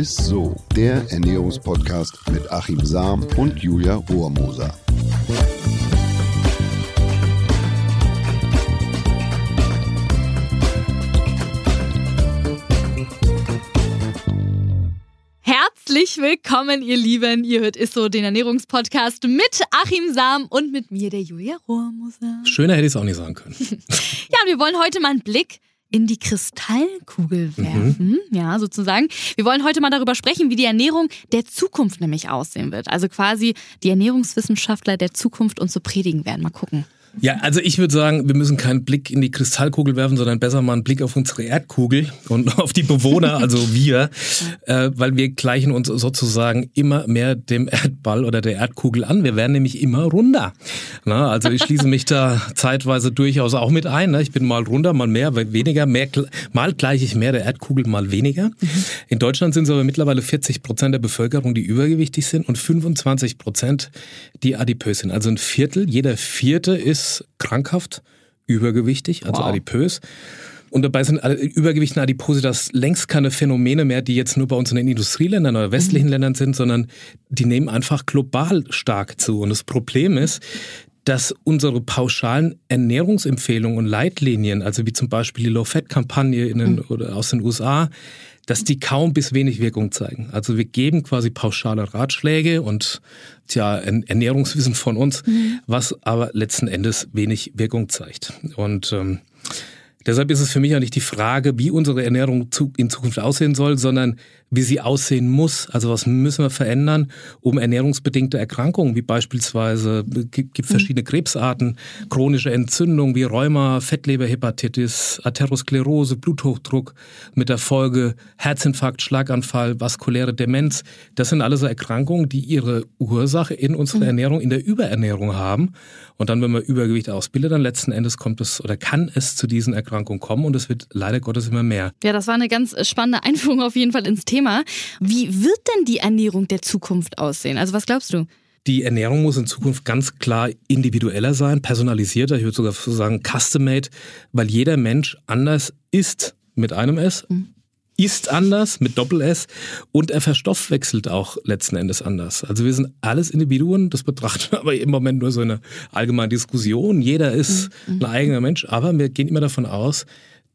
ist so, der Ernährungspodcast mit Achim Sam und Julia Rohrmoser. Herzlich willkommen, ihr Lieben. Ihr hört Isso, den Ernährungspodcast mit Achim Sam und mit mir, der Julia Rohrmoser. Schöner hätte ich es auch nicht sagen können. ja, und wir wollen heute mal einen Blick in die Kristallkugel mhm. werfen. Mhm. Ja, sozusagen. Wir wollen heute mal darüber sprechen, wie die Ernährung der Zukunft nämlich aussehen wird. Also quasi die Ernährungswissenschaftler der Zukunft uns so predigen werden. Mal gucken. Ja, also ich würde sagen, wir müssen keinen Blick in die Kristallkugel werfen, sondern besser mal einen Blick auf unsere Erdkugel und auf die Bewohner, also wir, äh, weil wir gleichen uns sozusagen immer mehr dem Erdball oder der Erdkugel an. Wir werden nämlich immer runder. Na, also ich schließe mich da zeitweise durchaus auch mit ein. Ne? Ich bin mal runder, mal mehr, weniger, mehr, mal gleiche ich mehr der Erdkugel, mal weniger. Mhm. In Deutschland sind es aber mittlerweile 40 Prozent der Bevölkerung, die übergewichtig sind und 25 Prozent, die adipös sind. Also ein Viertel, jeder Vierte ist ist krankhaft, übergewichtig, also wow. adipös. Und dabei sind Übergewicht und Adipositas längst keine Phänomene mehr, die jetzt nur bei uns in den Industrieländern oder westlichen mhm. Ländern sind, sondern die nehmen einfach global stark zu. Und das Problem ist, dass unsere pauschalen Ernährungsempfehlungen und Leitlinien, also wie zum Beispiel die Low-Fat-Kampagne mhm. aus den USA, dass die kaum bis wenig Wirkung zeigen. Also wir geben quasi pauschale Ratschläge und tja, Ernährungswissen von uns, mhm. was aber letzten Endes wenig Wirkung zeigt. Und ähm, deshalb ist es für mich ja nicht die Frage, wie unsere Ernährung in Zukunft aussehen soll, sondern wie sie aussehen muss. Also was müssen wir verändern, um ernährungsbedingte Erkrankungen, wie beispielsweise gibt mhm. verschiedene Krebsarten, chronische Entzündungen wie Rheuma, Fettleberhepatitis, Atherosklerose, Bluthochdruck mit der Folge Herzinfarkt, Schlaganfall, vaskuläre Demenz. Das sind alles so Erkrankungen, die ihre Ursache in unserer mhm. Ernährung, in der Überernährung haben. Und dann, wenn man Übergewicht ausbildet, dann letzten Endes kommt es oder kann es zu diesen Erkrankungen kommen und es wird leider Gottes immer mehr. Ja, das war eine ganz spannende Einführung auf jeden Fall ins Thema. Thema. Wie wird denn die Ernährung der Zukunft aussehen? Also was glaubst du? Die Ernährung muss in Zukunft ganz klar individueller sein, personalisierter, ich würde sogar sagen custom-made, weil jeder Mensch anders isst mit einem S, mhm. isst anders mit Doppel-S und er verstoffwechselt auch letzten Endes anders. Also wir sind alles Individuen, das betrachten wir aber im Moment nur so eine allgemeine Diskussion. Jeder ist mhm. ein eigener Mensch, aber wir gehen immer davon aus,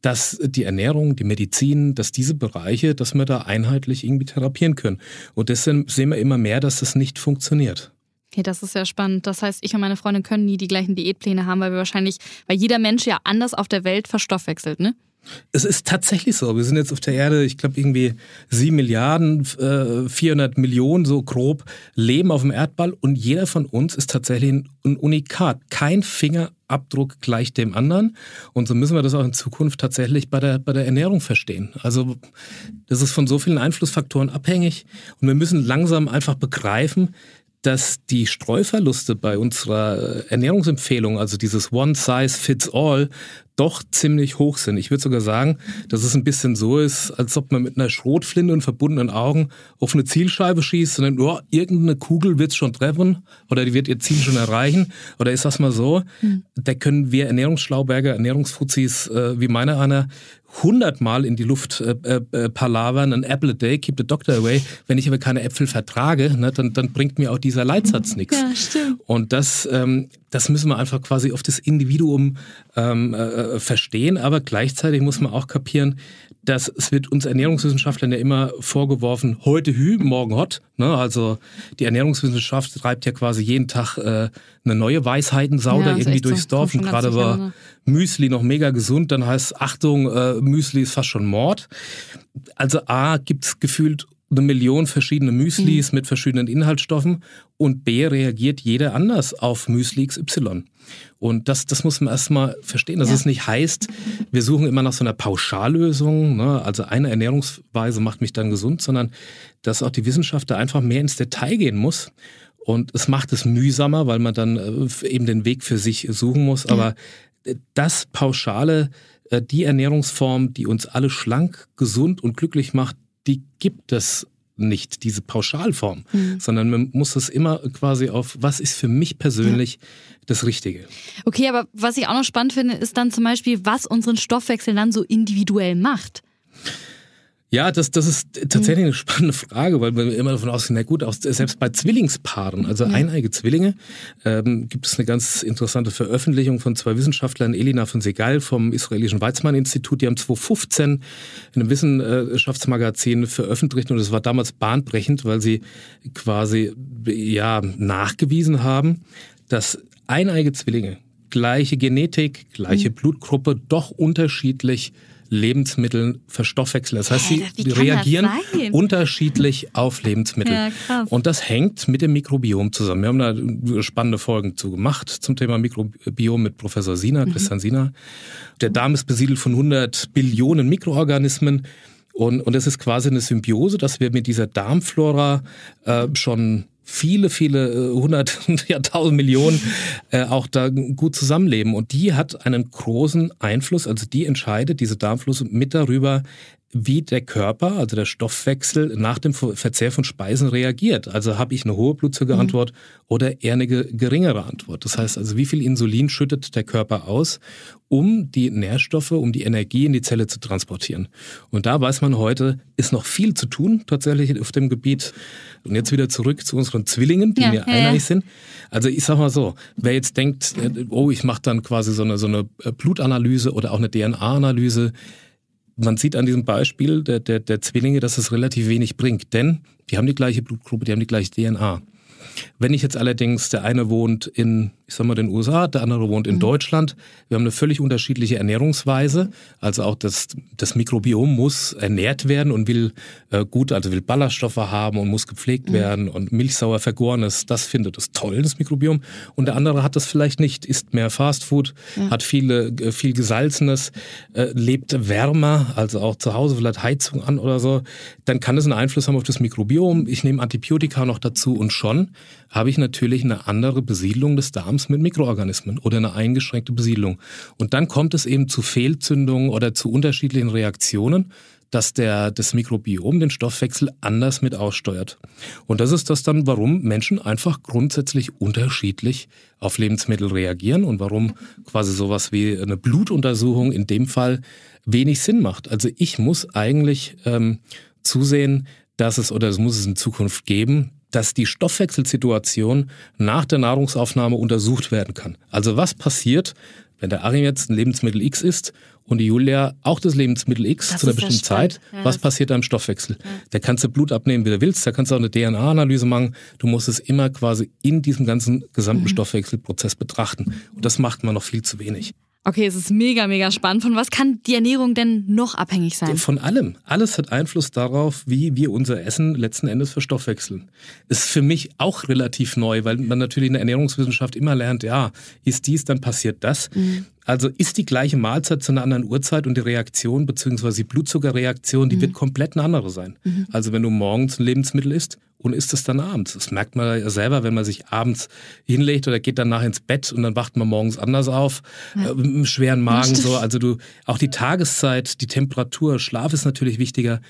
dass die Ernährung, die Medizin, dass diese Bereiche, dass wir da einheitlich irgendwie therapieren können. Und deswegen sehen wir immer mehr, dass das nicht funktioniert. Okay, das ist ja spannend. Das heißt, ich und meine Freundin können nie die gleichen Diätpläne haben, weil wir wahrscheinlich, weil jeder Mensch ja anders auf der Welt verstoffwechselt, ne? Es ist tatsächlich so. Wir sind jetzt auf der Erde, ich glaube irgendwie sieben Milliarden, äh, 400 Millionen so grob leben auf dem Erdball und jeder von uns ist tatsächlich ein Unikat. Kein Fingerabdruck gleich dem anderen und so müssen wir das auch in Zukunft tatsächlich bei der, bei der Ernährung verstehen. Also das ist von so vielen Einflussfaktoren abhängig und wir müssen langsam einfach begreifen, dass die Streuverluste bei unserer Ernährungsempfehlung, also dieses One Size Fits All, doch ziemlich hoch sind. Ich würde sogar sagen, dass es ein bisschen so ist, als ob man mit einer Schrotflinte und verbundenen Augen auf eine Zielscheibe schießt und dann, oh, irgendeine Kugel wird es schon treffen oder die wird ihr Ziel schon erreichen. Oder ist das mal so? Mhm. Da können wir Ernährungsschlauberger, Ernährungsfuzis äh, wie meine einer hundertmal in die Luft äh, äh, äh, palavern, an apple a day, keep the doctor away. Wenn ich aber keine Äpfel vertrage, ne, dann, dann bringt mir auch dieser Leitsatz nichts. Ja, stimmt. Und das, ähm, das müssen wir einfach quasi auf das Individuum ähm, äh, verstehen, aber gleichzeitig muss man auch kapieren, dass es wird uns Ernährungswissenschaftlern ja immer vorgeworfen, heute Hü, morgen Hot. Ne? Also die Ernährungswissenschaft treibt ja quasi jeden Tag äh, eine neue Weisheitensau ja, da irgendwie durchs so. Dorf. Und gerade war Müsli noch mega gesund, dann heißt Achtung, äh, Müsli ist fast schon Mord. Also A gibt es gefühlt eine Million verschiedene Müslis mhm. mit verschiedenen Inhaltsstoffen und B reagiert jeder anders auf Müsli XY. Und das, das muss man erstmal verstehen, dass ja. es nicht heißt, wir suchen immer nach so einer Pauschallösung, ne? also eine Ernährungsweise macht mich dann gesund, sondern dass auch die Wissenschaft da einfach mehr ins Detail gehen muss. Und es macht es mühsamer, weil man dann äh, eben den Weg für sich suchen muss. Aber das Pauschale, äh, die Ernährungsform, die uns alle schlank, gesund und glücklich macht, die gibt es nicht, diese Pauschalform, mhm. sondern man muss es immer quasi auf, was ist für mich persönlich ja. das Richtige. Okay, aber was ich auch noch spannend finde, ist dann zum Beispiel, was unseren Stoffwechsel dann so individuell macht. Ja, das, das ist tatsächlich eine spannende Frage, weil wir immer davon ausgehen, na gut, auch selbst bei Zwillingspaaren, also eineige Zwillinge, ähm, gibt es eine ganz interessante Veröffentlichung von zwei Wissenschaftlern, Elina von Segal vom israelischen Weizmann-Institut, die haben 2015 in einem Wissenschaftsmagazin veröffentlicht und es war damals bahnbrechend, weil sie quasi ja nachgewiesen haben, dass eineige Zwillinge gleiche Genetik, gleiche mhm. Blutgruppe, doch unterschiedlich Lebensmitteln verstoffwechseln. Das heißt, sie Wie reagieren unterschiedlich auf Lebensmittel. Ja, und das hängt mit dem Mikrobiom zusammen. Wir haben da spannende Folgen zu gemacht zum Thema Mikrobiom mit Professor Sina, mhm. Christian Sina. Der Darm ist besiedelt von 100 Billionen Mikroorganismen. Und, und es ist quasi eine Symbiose, dass wir mit dieser Darmflora äh, schon viele, viele äh, hundert, ja tausend Millionen äh, auch da gut zusammenleben. Und die hat einen großen Einfluss, also die entscheidet, diese Darmfluss, mit darüber, wie der Körper, also der Stoffwechsel nach dem Verzehr von Speisen reagiert. Also habe ich eine hohe Blutzuckerantwort mhm. oder eher eine geringere Antwort. Das heißt also, wie viel Insulin schüttet der Körper aus, um die Nährstoffe, um die Energie in die Zelle zu transportieren. Und da weiß man heute, ist noch viel zu tun tatsächlich auf dem Gebiet. Und jetzt wieder zurück zu unseren Zwillingen, die ja, mir ja, einig ja. sind. Also ich sag mal so, wer jetzt denkt, äh, oh, ich mache dann quasi so eine, so eine Blutanalyse oder auch eine DNA-Analyse, man sieht an diesem Beispiel der, der, der Zwillinge, dass es relativ wenig bringt, denn die haben die gleiche Blutgruppe, die haben die gleiche DNA. Wenn ich jetzt allerdings, der eine wohnt in ich sag mal, den USA, der andere wohnt in mhm. Deutschland. Wir haben eine völlig unterschiedliche Ernährungsweise. Also auch das, das Mikrobiom muss ernährt werden und will äh, gut, also will Ballaststoffe haben und muss gepflegt mhm. werden und milchsauer vergorenes, das findet es toll, das Mikrobiom. Und der andere hat das vielleicht nicht, isst mehr Fastfood, ja. hat viele, äh, viel Gesalzenes, äh, lebt wärmer, also auch zu Hause vielleicht Heizung an oder so. Dann kann es einen Einfluss haben auf das Mikrobiom. Ich nehme Antibiotika noch dazu und schon habe ich natürlich eine andere Besiedlung des Darms mit Mikroorganismen oder eine eingeschränkte Besiedlung. Und dann kommt es eben zu Fehlzündungen oder zu unterschiedlichen Reaktionen, dass der, das Mikrobiom den Stoffwechsel anders mit aussteuert. Und das ist das dann, warum Menschen einfach grundsätzlich unterschiedlich auf Lebensmittel reagieren und warum quasi sowas wie eine Blutuntersuchung in dem Fall wenig Sinn macht. Also ich muss eigentlich ähm, zusehen, dass es oder es muss es in Zukunft geben, dass die Stoffwechselsituation nach der Nahrungsaufnahme untersucht werden kann. Also was passiert, wenn der Arim jetzt ein Lebensmittel X isst und die Julia auch das Lebensmittel X das zu einer bestimmten Zeit, ja, was passiert da im Stoffwechsel? Ja. Da kannst du Blut abnehmen, wie du willst, da kannst du auch eine DNA-Analyse machen. Du musst es immer quasi in diesem ganzen gesamten mhm. Stoffwechselprozess betrachten. Und das macht man noch viel zu wenig. Okay, es ist mega, mega spannend. Von was kann die Ernährung denn noch abhängig sein? Von allem. Alles hat Einfluss darauf, wie wir unser Essen letzten Endes verstoffwechseln. Ist für mich auch relativ neu, weil man natürlich in der Ernährungswissenschaft immer lernt, ja, ist dies, dann passiert das. Mhm. Also ist die gleiche Mahlzeit zu einer anderen Uhrzeit und die Reaktion bzw. die Blutzuckerreaktion, die mhm. wird komplett eine andere sein. Mhm. Also wenn du morgens ein Lebensmittel isst und isst es dann abends. Das merkt man ja selber, wenn man sich abends hinlegt oder geht danach ins Bett und dann wacht man morgens anders auf, ja. äh, mit einem schweren Magen so. Also du, auch die Tageszeit, die Temperatur, Schlaf ist natürlich wichtiger.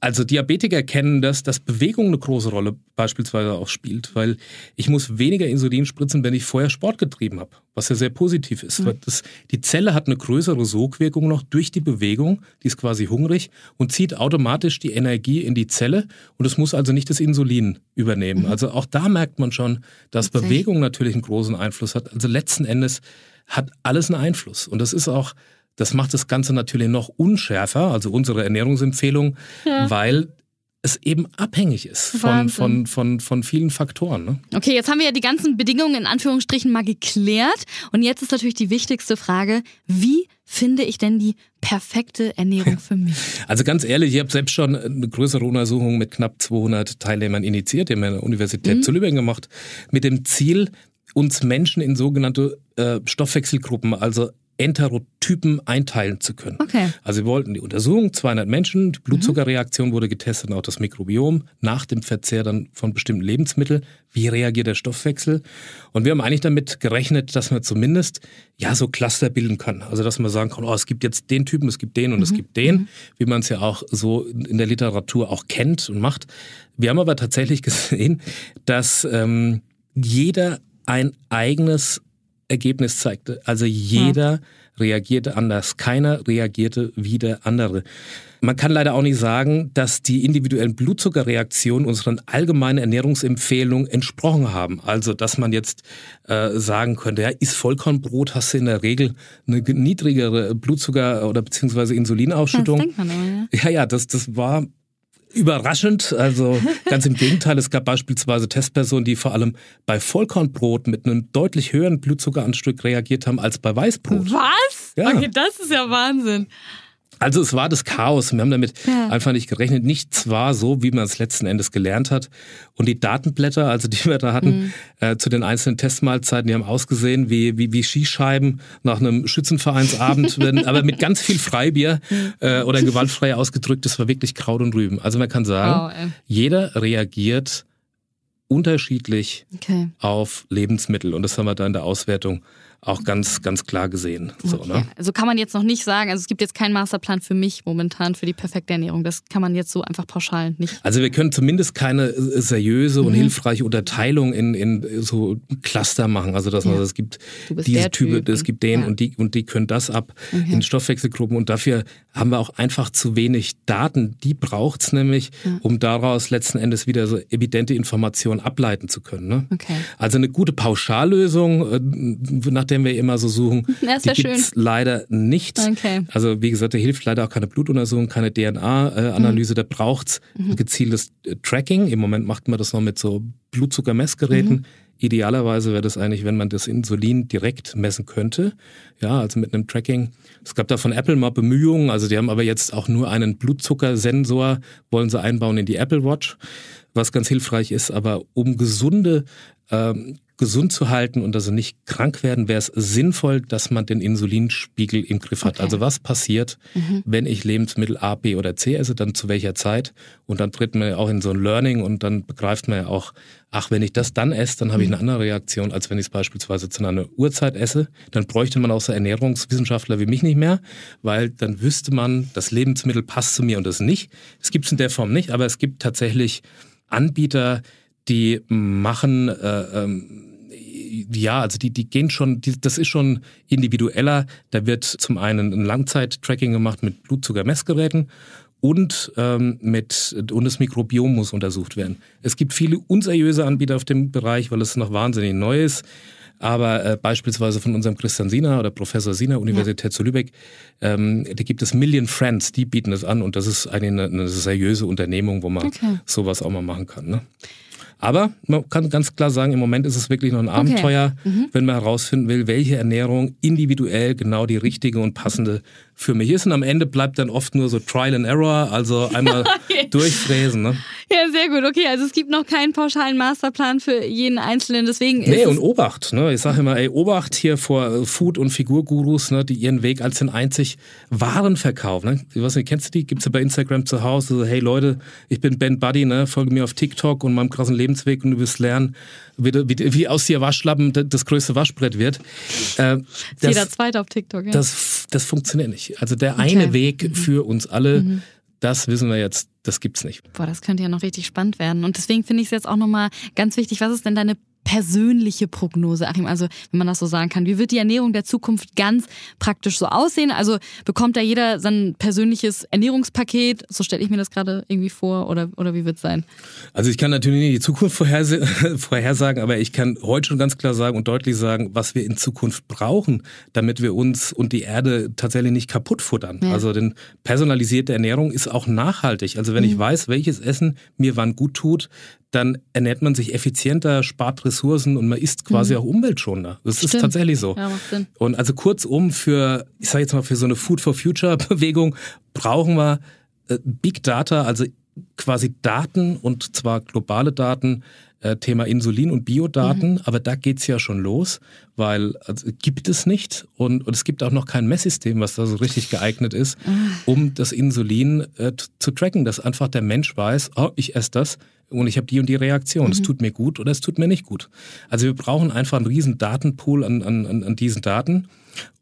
Also Diabetiker kennen das, dass Bewegung eine große Rolle beispielsweise auch spielt, weil ich muss weniger Insulin spritzen, wenn ich vorher Sport getrieben habe, was ja sehr positiv ist. Mhm. Das, die Zelle hat eine größere Sogwirkung noch durch die Bewegung, die ist quasi hungrig und zieht automatisch die Energie in die Zelle und es muss also nicht das Insulin übernehmen. Mhm. Also auch da merkt man schon, dass Bewegung natürlich einen großen Einfluss hat. Also letzten Endes hat alles einen Einfluss. Und das ist auch, das macht das Ganze natürlich noch unschärfer, also unsere Ernährungsempfehlung, ja. weil es eben abhängig ist von, von, von, von vielen Faktoren. Ne? Okay, jetzt haben wir ja die ganzen Bedingungen in Anführungsstrichen mal geklärt. Und jetzt ist natürlich die wichtigste Frage, wie finde ich denn die perfekte Ernährung für mich? Also ganz ehrlich, ich habe selbst schon eine größere Untersuchung mit knapp 200 Teilnehmern initiiert, die haben wir an der Universität mhm. zu Lübeck gemacht, mit dem Ziel, uns Menschen in sogenannte äh, Stoffwechselgruppen, also Enterotypen einteilen zu können. Okay. Also wir wollten die Untersuchung, 200 Menschen, die Blutzuckerreaktion wurde getestet und auch das Mikrobiom nach dem Verzehr dann von bestimmten Lebensmitteln. Wie reagiert der Stoffwechsel? Und wir haben eigentlich damit gerechnet, dass wir zumindest ja so Cluster bilden können. Also dass man sagen kann, oh, es gibt jetzt den Typen, es gibt den und mhm. es gibt den, mhm. wie man es ja auch so in der Literatur auch kennt und macht. Wir haben aber tatsächlich gesehen, dass ähm, jeder ein eigenes Ergebnis zeigte. Also jeder reagierte anders. Keiner reagierte wie der andere. Man kann leider auch nicht sagen, dass die individuellen Blutzuckerreaktionen unseren allgemeinen Ernährungsempfehlungen entsprochen haben. Also, dass man jetzt äh, sagen könnte, ja, ist Vollkornbrot, hast du in der Regel eine niedrigere Blutzucker- oder beziehungsweise Insulinausschüttung. Das denkt man aber, ja. ja, ja, das, das war überraschend. Also ganz im Gegenteil, es gab beispielsweise Testpersonen, die vor allem bei Vollkornbrot mit einem deutlich höheren Blutzuckeranstieg reagiert haben als bei Weißbrot. Was? Ja. Okay, das ist ja Wahnsinn. Also es war das Chaos. Wir haben damit ja. einfach nicht gerechnet. Nichts war so, wie man es letzten Endes gelernt hat. Und die Datenblätter, also die wir da hatten, mhm. äh, zu den einzelnen Testmahlzeiten, die haben ausgesehen wie, wie, wie Skischeiben nach einem Schützenvereinsabend, wenn, aber mit ganz viel Freibier äh, oder gewaltfrei ausgedrückt. Das war wirklich Kraut und Rüben. Also man kann sagen, wow, jeder reagiert unterschiedlich okay. auf Lebensmittel. Und das haben wir da in der Auswertung auch ganz, ganz klar gesehen. So, okay. ne? Also kann man jetzt noch nicht sagen, also es gibt jetzt keinen Masterplan für mich momentan für die perfekte Ernährung. Das kann man jetzt so einfach pauschal nicht. Also wir können zumindest keine seriöse und mhm. hilfreiche Unterteilung in, in so Cluster machen. Also dass man, ja. es gibt diese Typ, es gibt den ja. und die und die können das ab mhm. in Stoffwechselgruppen und dafür haben wir auch einfach zu wenig Daten. Die braucht es nämlich, ja. um daraus letzten Endes wieder so evidente Informationen ableiten zu können. Ne? Okay. Also eine gute Pauschallösung, äh, nach der wir immer so suchen, ja, die gibt es leider nicht. Okay. Also wie gesagt, da hilft leider auch keine Blutuntersuchung, keine DNA-Analyse. Mhm. Da braucht es mhm. gezieltes äh, Tracking. Im Moment macht man das noch mit so Blutzuckermessgeräten. Mhm. Idealerweise wäre das eigentlich, wenn man das Insulin direkt messen könnte. Ja, also mit einem Tracking. Es gab da von Apple mal Bemühungen, also die haben aber jetzt auch nur einen Blutzuckersensor, wollen sie einbauen in die Apple Watch, was ganz hilfreich ist. Aber um gesunde ähm, gesund zu halten und also nicht krank werden, wäre es sinnvoll, dass man den Insulinspiegel im Griff hat. Okay. Also was passiert, mhm. wenn ich Lebensmittel A, B oder C esse, dann zu welcher Zeit? Und dann tritt man ja auch in so ein Learning und dann begreift man ja auch, ach, wenn ich das dann esse, dann habe ich eine andere Reaktion, als wenn ich es beispielsweise zu einer Uhrzeit esse. Dann bräuchte man auch so Ernährungswissenschaftler wie mich nicht mehr, weil dann wüsste man, das Lebensmittel passt zu mir und das nicht. Es gibt es in der Form nicht, aber es gibt tatsächlich Anbieter, die machen, äh, ähm, ja, also die, die gehen schon, die, das ist schon individueller. Da wird zum einen ein Langzeit-Tracking gemacht mit Blutzuckermessgeräten und ähm, mit und das Mikrobiom muss untersucht werden. Es gibt viele unseriöse Anbieter auf dem Bereich, weil es noch wahnsinnig neu ist. Aber äh, beispielsweise von unserem Christian Sina oder Professor Sina, Universität ja. zu Lübeck, ähm, da gibt es Million Friends, die bieten das an und das ist eine, eine seriöse Unternehmung, wo man okay. sowas auch mal machen kann. Ne? Aber man kann ganz klar sagen, im Moment ist es wirklich noch ein Abenteuer, okay. mhm. wenn man herausfinden will, welche Ernährung individuell genau die richtige und passende für mich ist. Und am Ende bleibt dann oft nur so Trial and Error, also einmal durchfräsen. Ne? Ja, sehr gut. Okay, also es gibt noch keinen pauschalen Masterplan für jeden Einzelnen. Deswegen ist nee, und Obacht. Ne? Ich sage immer, ey, Obacht hier vor Food- und Figurgurus, ne, die ihren Weg als den einzig wahren verkaufen. Ne? Ich weiß nicht, kennst du die? Gibt es ja bei Instagram zu Hause. So, hey Leute, ich bin Ben Buddy, ne? folge mir auf TikTok und meinem krassen Lebensweg und du wirst lernen, wie, wie, wie aus dir Waschlappen das größte Waschbrett wird. Äh, das, Jeder zweite auf TikTok, ja. Das, das funktioniert nicht. Also der okay. eine Weg mhm. für uns alle, mhm. das wissen wir jetzt, das gibt's nicht. Boah, das könnte ja noch richtig spannend werden. Und deswegen finde ich es jetzt auch nochmal ganz wichtig, was ist denn deine persönliche Prognose, Achim, also wenn man das so sagen kann. Wie wird die Ernährung der Zukunft ganz praktisch so aussehen? Also bekommt da jeder sein persönliches Ernährungspaket? So stelle ich mir das gerade irgendwie vor oder, oder wie wird es sein? Also ich kann natürlich nicht die Zukunft vorhersagen, aber ich kann heute schon ganz klar sagen und deutlich sagen, was wir in Zukunft brauchen, damit wir uns und die Erde tatsächlich nicht kaputt futtern. Ja. Also denn personalisierte Ernährung ist auch nachhaltig. Also wenn mhm. ich weiß, welches Essen mir wann gut tut, dann ernährt man sich effizienter, spart Ressourcen und man ist quasi mhm. auch umweltschonender. Das Stimmt. ist tatsächlich so. Ja, macht Sinn. Und also kurzum, für, ich sage jetzt mal, für so eine Food for Future Bewegung brauchen wir äh, Big Data, also quasi Daten und zwar globale Daten, äh, Thema Insulin und Biodaten, mhm. aber da geht's ja schon los, weil also, gibt es nicht und, und es gibt auch noch kein Messsystem, was da so richtig geeignet ist, mhm. um das Insulin äh, zu tracken, dass einfach der Mensch weiß, oh, ich esse das, und ich habe die und die Reaktion. Mhm. Es tut mir gut oder es tut mir nicht gut. Also wir brauchen einfach einen riesen Datenpool an, an, an diesen Daten.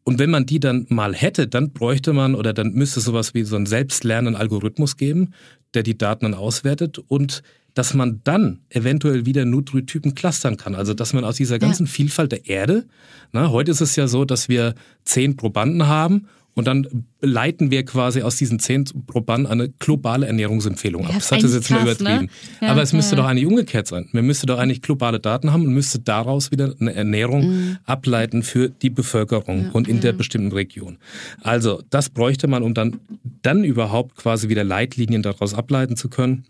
Und wenn man die dann mal hätte, dann bräuchte man oder dann müsste es sowas wie so einen selbstlernenden Algorithmus geben, der die Daten dann auswertet und dass man dann eventuell wieder Nutritypen clustern kann. Also dass man aus dieser ganzen ja. Vielfalt der Erde, na, heute ist es ja so, dass wir zehn Probanden haben und dann leiten wir quasi aus diesen zehn Probanden eine globale Ernährungsempfehlung ab. Ja, das hat es jetzt krass, mal ne? übertrieben. Ne? Ja, Aber es müsste doch eigentlich umgekehrt sein. Man müsste doch eigentlich globale Daten haben und müsste daraus wieder eine Ernährung mhm. ableiten für die Bevölkerung und in der bestimmten Region. Also das bräuchte man, um dann, dann überhaupt quasi wieder Leitlinien daraus ableiten zu können.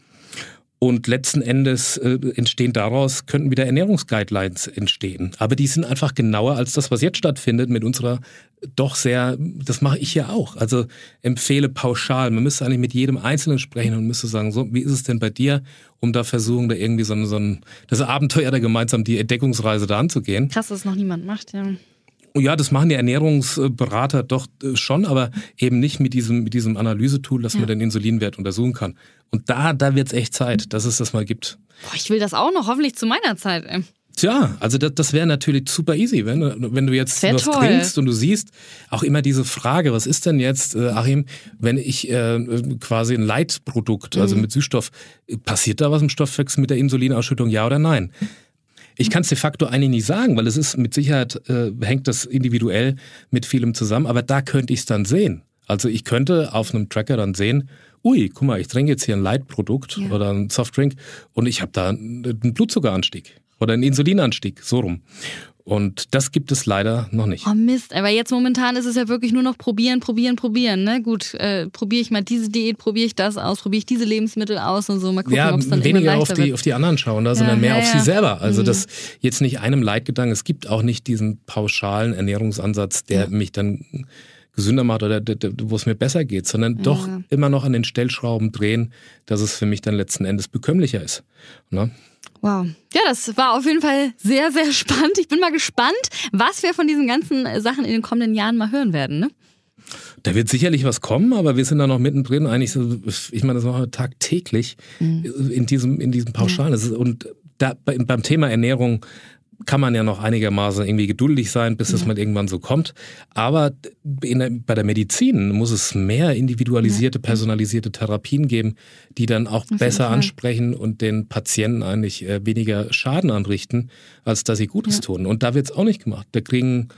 Und letzten Endes äh, entstehen daraus, könnten wieder Ernährungsguidelines entstehen. Aber die sind einfach genauer als das, was jetzt stattfindet mit unserer doch sehr, das mache ich ja auch. Also empfehle pauschal. Man müsste eigentlich mit jedem Einzelnen sprechen und müsste sagen, so, wie ist es denn bei dir, um da versuchen, da irgendwie so, so ein, das Abenteuer da gemeinsam die Entdeckungsreise da anzugehen. Krass, dass es noch niemand macht, ja. Ja, das machen die Ernährungsberater doch äh, schon, aber eben nicht mit diesem, mit diesem Analysetool, dass ja. man den Insulinwert untersuchen kann. Und da, da wird's echt Zeit, dass es das mal gibt. Boah, ich will das auch noch, hoffentlich zu meiner Zeit. Ey. Tja, also das, das wäre natürlich super easy, wenn, wenn du jetzt was toll. trinkst und du siehst auch immer diese Frage, was ist denn jetzt, äh, Achim, wenn ich äh, quasi ein Leitprodukt, also mhm. mit Süßstoff, passiert da was im Stoffwechsel mit der Insulinausschüttung, ja oder nein? Ich kann es de facto eigentlich nicht sagen, weil es ist mit Sicherheit, äh, hängt das individuell mit vielem zusammen, aber da könnte ich es dann sehen. Also ich könnte auf einem Tracker dann sehen, ui, guck mal, ich trinke jetzt hier ein Leitprodukt ja. oder ein Softdrink und ich habe da einen Blutzuckeranstieg oder einen Insulinanstieg, so rum. Und das gibt es leider noch nicht. Oh Mist, aber jetzt momentan ist es ja wirklich nur noch probieren, probieren, probieren. Ne? Gut, äh, probiere ich mal diese Diät, probiere ich das aus, probiere ich diese Lebensmittel aus und so. Mal gucken, ja, ob es dann weniger auf die, wird. auf die anderen schauen, da, ja, sondern mehr ja, auf ja. sie selber. Also mhm. das jetzt nicht einem Leitgedanken. Es gibt auch nicht diesen pauschalen Ernährungsansatz, der mich dann gesünder macht oder wo es mir besser geht, sondern doch immer noch an den Stellschrauben drehen, dass es für mich dann letzten Endes bekömmlicher ist. Ne? Wow. Ja, das war auf jeden Fall sehr, sehr spannend. Ich bin mal gespannt, was wir von diesen ganzen Sachen in den kommenden Jahren mal hören werden. Ne? Da wird sicherlich was kommen, aber wir sind da noch mittendrin. Eigentlich, so, ich meine, das machen wir tagtäglich mhm. in diesem, in diesem Pauschalen. Ja. Und da, beim Thema Ernährung kann man ja noch einigermaßen irgendwie geduldig sein, bis es mal irgendwann so kommt. Aber der, bei der Medizin muss es mehr individualisierte, personalisierte Therapien geben, die dann auch Auf besser ansprechen und den Patienten eigentlich äh, weniger Schaden anrichten, als dass sie Gutes ja. tun. Und da wird es auch nicht gemacht. Da kriegen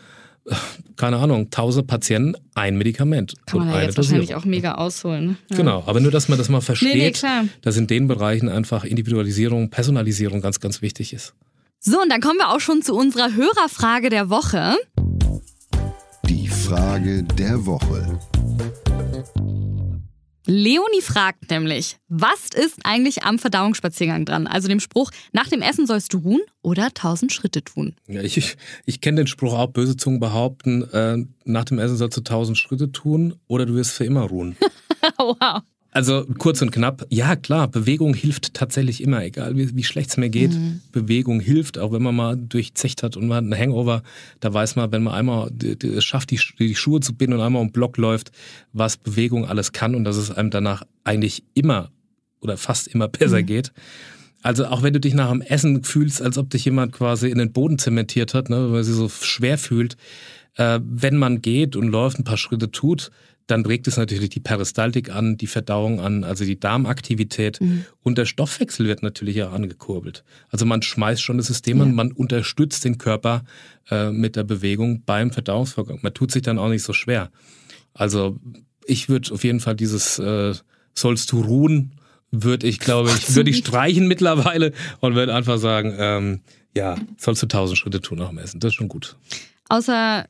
keine Ahnung, tausend Patienten ein Medikament. Kann man ja jetzt Dosierung. wahrscheinlich auch mega ausholen. Ja. Genau, aber nur, dass man das mal versteht, nee, nee, dass in den Bereichen einfach Individualisierung, Personalisierung ganz, ganz wichtig ist. So, und dann kommen wir auch schon zu unserer Hörerfrage der Woche. Die Frage der Woche. Leonie fragt nämlich, was ist eigentlich am Verdauungsspaziergang dran? Also dem Spruch, nach dem Essen sollst du ruhen oder tausend Schritte tun. Ja, ich, ich, ich kenne den Spruch auch, böse Zungen behaupten, äh, nach dem Essen sollst du tausend Schritte tun oder du wirst für immer ruhen. wow. Also kurz und knapp, ja klar, Bewegung hilft tatsächlich immer, egal wie, wie schlecht es mir geht. Mhm. Bewegung hilft, auch wenn man mal durchzecht hat und man hat einen Hangover, da weiß man, wenn man einmal es schafft, die, die Schuhe zu binden und einmal um Block läuft, was Bewegung alles kann und dass es einem danach eigentlich immer oder fast immer besser mhm. geht. Also auch wenn du dich nach dem Essen fühlst, als ob dich jemand quasi in den Boden zementiert hat, ne, weil sie so schwer fühlt, äh, wenn man geht und läuft, ein paar Schritte tut, dann regt es natürlich die Peristaltik an, die Verdauung an, also die Darmaktivität mhm. und der Stoffwechsel wird natürlich auch angekurbelt. Also man schmeißt schon das System ja. an, man unterstützt den Körper äh, mit der Bewegung beim Verdauungsvorgang. Man tut sich dann auch nicht so schwer. Also ich würde auf jeden Fall dieses äh, sollst du ruhen, würde ich, glaube ich, würde ich streichen mittlerweile und würde einfach sagen, ähm, ja, sollst du tausend Schritte tun nach dem Essen. Das ist schon gut. Außer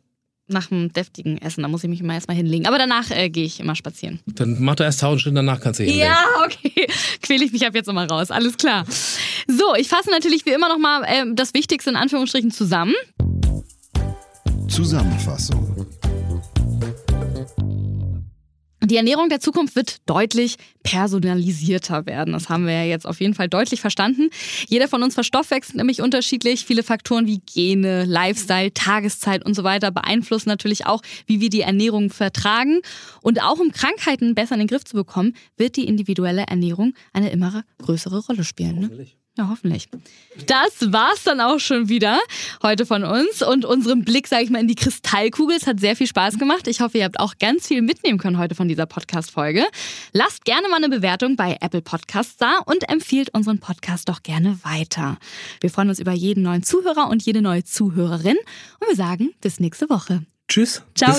nach einem deftigen Essen. Da muss ich mich immer erstmal hinlegen. Aber danach äh, gehe ich immer spazieren. Dann mach doch erst tausend Schritte, danach kannst du hinlegen. Ja, okay. Quäle ich mich ab jetzt immer raus. Alles klar. So, ich fasse natürlich wie immer nochmal äh, das Wichtigste in Anführungsstrichen zusammen. Zusammenfassung. Die Ernährung der Zukunft wird deutlich personalisierter werden. Das haben wir ja jetzt auf jeden Fall deutlich verstanden. Jeder von uns verstoffwechselt nämlich unterschiedlich. Viele Faktoren wie Gene, Lifestyle, Tageszeit und so weiter beeinflussen natürlich auch, wie wir die Ernährung vertragen. Und auch um Krankheiten besser in den Griff zu bekommen, wird die individuelle Ernährung eine immer größere Rolle spielen. Ne? Ja, hoffentlich. Das war's dann auch schon wieder heute von uns und unserem Blick, sage ich mal, in die Kristallkugel. Es hat sehr viel Spaß gemacht. Ich hoffe, ihr habt auch ganz viel mitnehmen können heute von dieser Podcast-Folge. Lasst gerne mal eine Bewertung bei Apple Podcasts da und empfiehlt unseren Podcast doch gerne weiter. Wir freuen uns über jeden neuen Zuhörer und jede neue Zuhörerin und wir sagen bis nächste Woche. Tschüss. Ciao.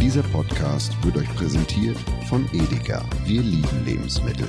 Dieser Podcast wird euch präsentiert von Edeka. Wir lieben Lebensmittel.